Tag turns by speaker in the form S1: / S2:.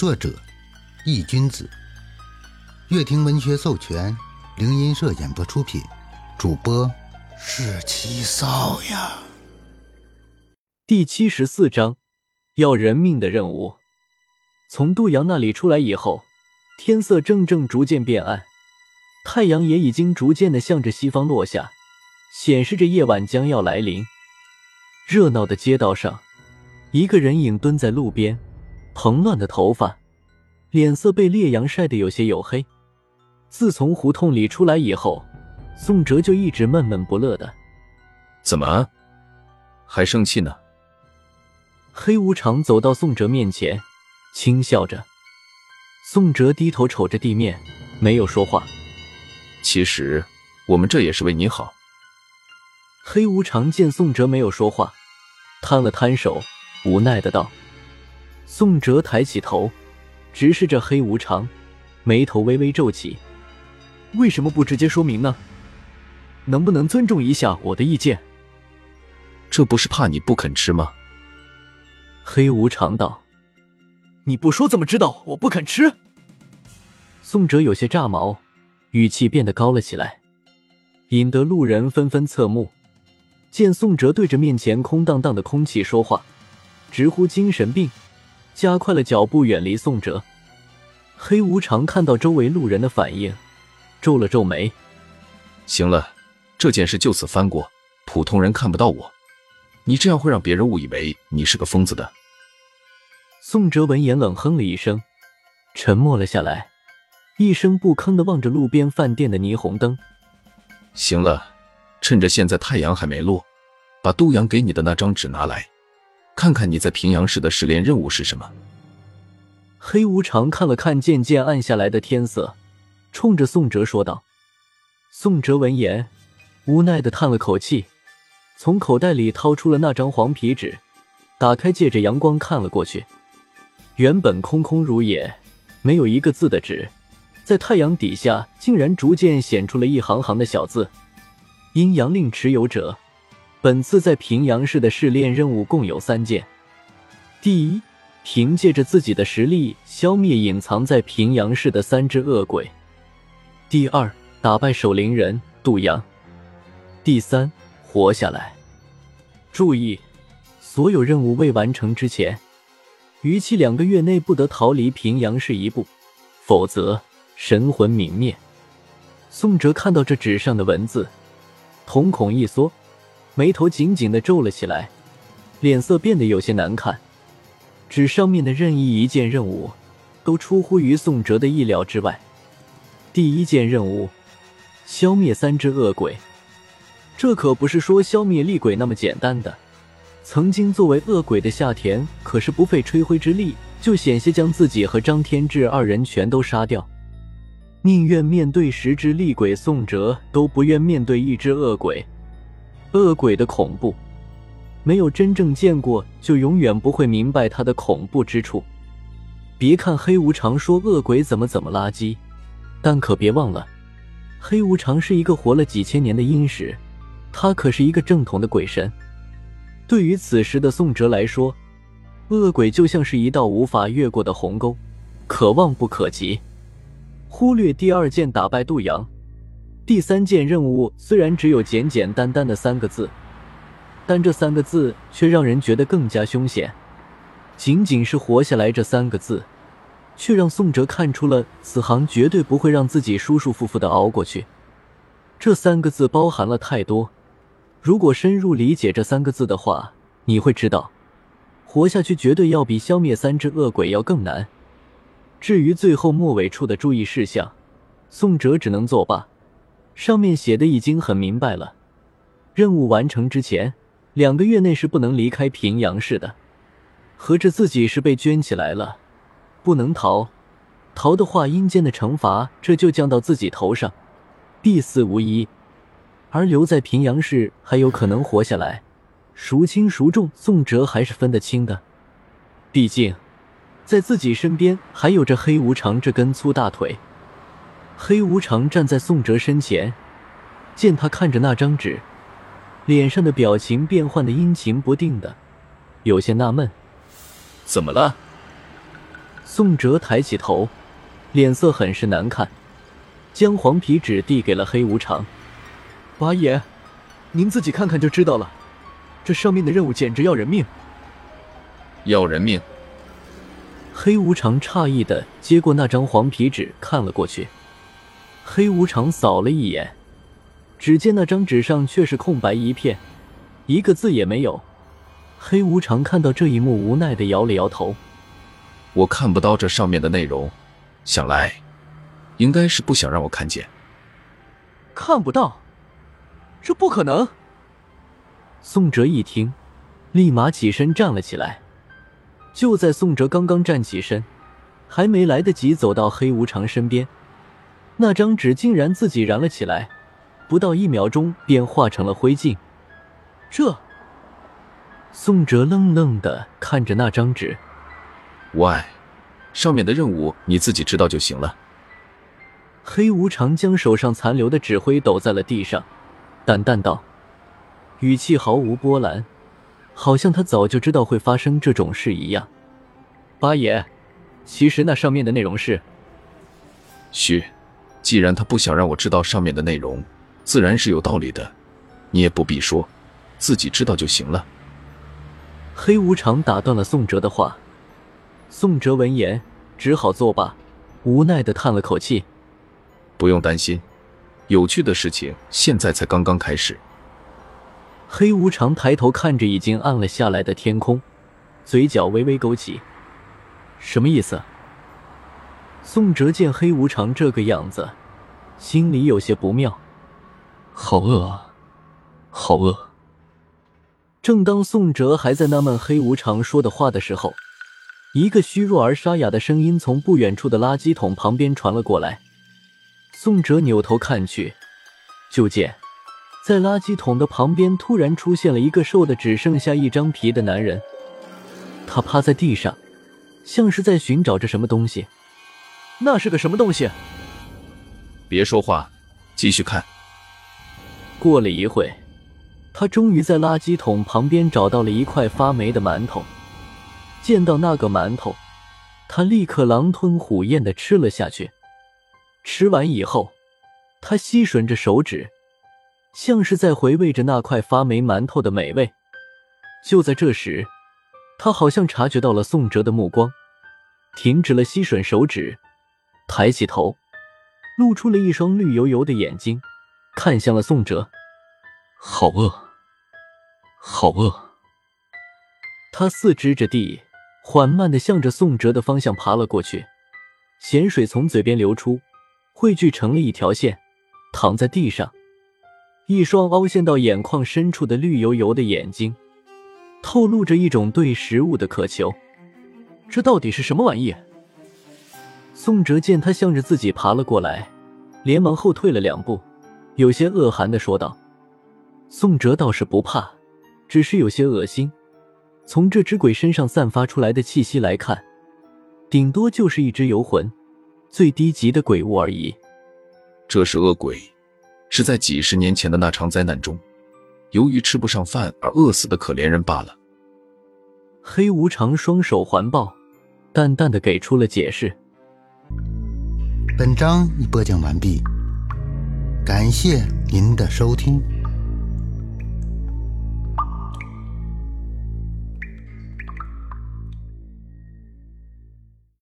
S1: 作者：易君子，乐亭文学授权，灵音社演播出品，主播是七少呀。
S2: 第七十四章，要人命的任务。从杜阳那里出来以后，天色正正逐渐变暗，太阳也已经逐渐的向着西方落下，显示着夜晚将要来临。热闹的街道上，一个人影蹲在路边。蓬乱的头发，脸色被烈阳晒得有些黝黑。自从胡同里出来以后，宋哲就一直闷闷不乐的。
S3: 怎么，还生气呢？
S2: 黑无常走到宋哲面前，轻笑着。宋哲低头瞅着地面，没有说话。
S3: 其实我们这也是为你好。
S2: 黑无常见宋哲没有说话，摊了摊手，无奈的道。宋哲抬起头，直视着黑无常，眉头微微皱起。为什么不直接说明呢？能不能尊重一下我的意见？
S3: 这不是怕你不肯吃吗？
S2: 黑无常道：“你不说怎么知道我不肯吃？”宋哲有些炸毛，语气变得高了起来，引得路人纷纷侧目。见宋哲对着面前空荡荡的空气说话，直呼精神病。加快了脚步，远离宋哲。黑无常看到周围路人的反应，皱了皱眉。
S3: 行了，这件事就此翻过，普通人看不到我。你这样会让别人误以为你是个疯子的。
S2: 宋哲闻言冷哼了一声，沉默了下来，一声不吭的望着路边饭店的霓虹灯。
S3: 行了，趁着现在太阳还没落，把杜阳给你的那张纸拿来。看看你在平阳市的试炼任务是什么？
S2: 黑无常看了看渐渐暗下来的天色，冲着宋哲说道。宋哲闻言，无奈的叹了口气，从口袋里掏出了那张黄皮纸，打开，借着阳光看了过去。原本空空如也，没有一个字的纸，在太阳底下竟然逐渐显出了一行行的小字：“阴阳令持有者。”本次在平阳市的试炼任务共有三件：第一，凭借着自己的实力消灭隐藏在平阳市的三只恶鬼；第二，打败守灵人杜阳；第三，活下来。注意，所有任务未完成之前，逾期两个月内不得逃离平阳市一步，否则神魂泯灭。宋哲看到这纸上的文字，瞳孔一缩。眉头紧紧的皱了起来，脸色变得有些难看。纸上面的任意一件任务，都出乎于宋哲的意料之外。第一件任务，消灭三只恶鬼。这可不是说消灭厉鬼那么简单的。曾经作为恶鬼的夏田，可是不费吹灰之力，就险些将自己和张天志二人全都杀掉。宁愿面对十只厉鬼，宋哲都不愿面对一只恶鬼。恶鬼的恐怖，没有真正见过，就永远不会明白它的恐怖之处。别看黑无常说恶鬼怎么怎么垃圾，但可别忘了，黑无常是一个活了几千年的阴史，他可是一个正统的鬼神。对于此时的宋哲来说，恶鬼就像是一道无法越过的鸿沟，可望不可及。忽略第二件，打败杜阳。第三件任务虽然只有简简单单的三个字，但这三个字却让人觉得更加凶险。仅仅是活下来这三个字，却让宋哲看出了此行绝对不会让自己舒舒服服的熬过去。这三个字包含了太多，如果深入理解这三个字的话，你会知道，活下去绝对要比消灭三只恶鬼要更难。至于最后末尾处的注意事项，宋哲只能作罢。上面写的已经很明白了，任务完成之前两个月内是不能离开平阳市的。合着自己是被圈起来了，不能逃，逃的话阴间的惩罚这就降到自己头上，必死无疑。而留在平阳市还有可能活下来，孰轻孰重，宋哲还是分得清的。毕竟，在自己身边还有着黑无常这根粗大腿。黑无常站在宋哲身前，见他看着那张纸，脸上的表情变换的阴晴不定的，有些纳闷。
S3: 怎么了？
S2: 宋哲抬起头，脸色很是难看，将黄皮纸递给了黑无常。八爷，您自己看看就知道了，这上面的任务简直要人命。
S3: 要人命！
S2: 黑无常诧异的接过那张黄皮纸，看了过去。黑无常扫了一眼，只见那张纸上却是空白一片，一个字也没有。黑无常看到这一幕，无奈的摇了摇头。
S3: 我看不到这上面的内容，想来应该是不想让我看见。
S2: 看不到？这不可能！宋哲一听，立马起身站了起来。就在宋哲刚刚站起身，还没来得及走到黑无常身边，那张纸竟然自己燃了起来，不到一秒钟便化成了灰烬。这……宋哲愣愣的看着那张纸。
S3: 无碍，上面的任务你自己知道就行了。
S2: 黑无常将手上残留的纸灰抖在了地上，淡淡道，语气毫无波澜，好像他早就知道会发生这种事一样。八爷，其实那上面的内容是……
S3: 嘘，既然他不想让我知道上面的内容，自然是有道理的，你也不必说，自己知道就行了。
S2: 黑无常打断了宋哲的话。宋哲闻言，只好作罢，无奈的叹了口气。
S3: 不用担心，有趣的事情现在才刚刚开始。
S2: 黑无常抬头看着已经暗了下来的天空，嘴角微微勾起。什么意思？宋哲见黑无常这个样子，心里有些不妙。
S3: 好饿啊，好饿。
S2: 正当宋哲还在纳闷黑无常说的话的时候，一个虚弱而沙哑的声音从不远处的垃圾桶旁边传了过来。宋哲扭头看去，就见在垃圾桶的旁边突然出现了一个瘦的只剩下一张皮的男人。他趴在地上，像是在寻找着什么东西。那是个什么东西？
S3: 别说话，继续看。
S2: 过了一会，他终于在垃圾桶旁边找到了一块发霉的馒头。见到那个馒头，他立刻狼吞虎咽的吃了下去。吃完以后，他吸吮着手指，像是在回味着那块发霉馒头的美味。就在这时，他好像察觉到了宋哲的目光，停止了吸吮手指，抬起头，露出了一双绿油油的眼睛，看向了宋哲。
S3: 好饿，好饿。
S2: 他四肢着地。缓慢的向着宋哲的方向爬了过去，咸水从嘴边流出，汇聚成了一条线，躺在地上。一双凹陷到眼眶深处的绿油油的眼睛，透露着一种对食物的渴求。这到底是什么玩意？宋哲见他向着自己爬了过来，连忙后退了两步，有些恶寒的说道：“宋哲倒是不怕，只是有些恶心。”从这只鬼身上散发出来的气息来看，顶多就是一只游魂，最低级的鬼物而已。
S3: 这是恶鬼，是在几十年前的那场灾难中，由于吃不上饭而饿死的可怜人罢了。
S2: 黑无常双手环抱，淡淡的给出了解释。
S1: 本章已播讲完毕，感谢您的收听。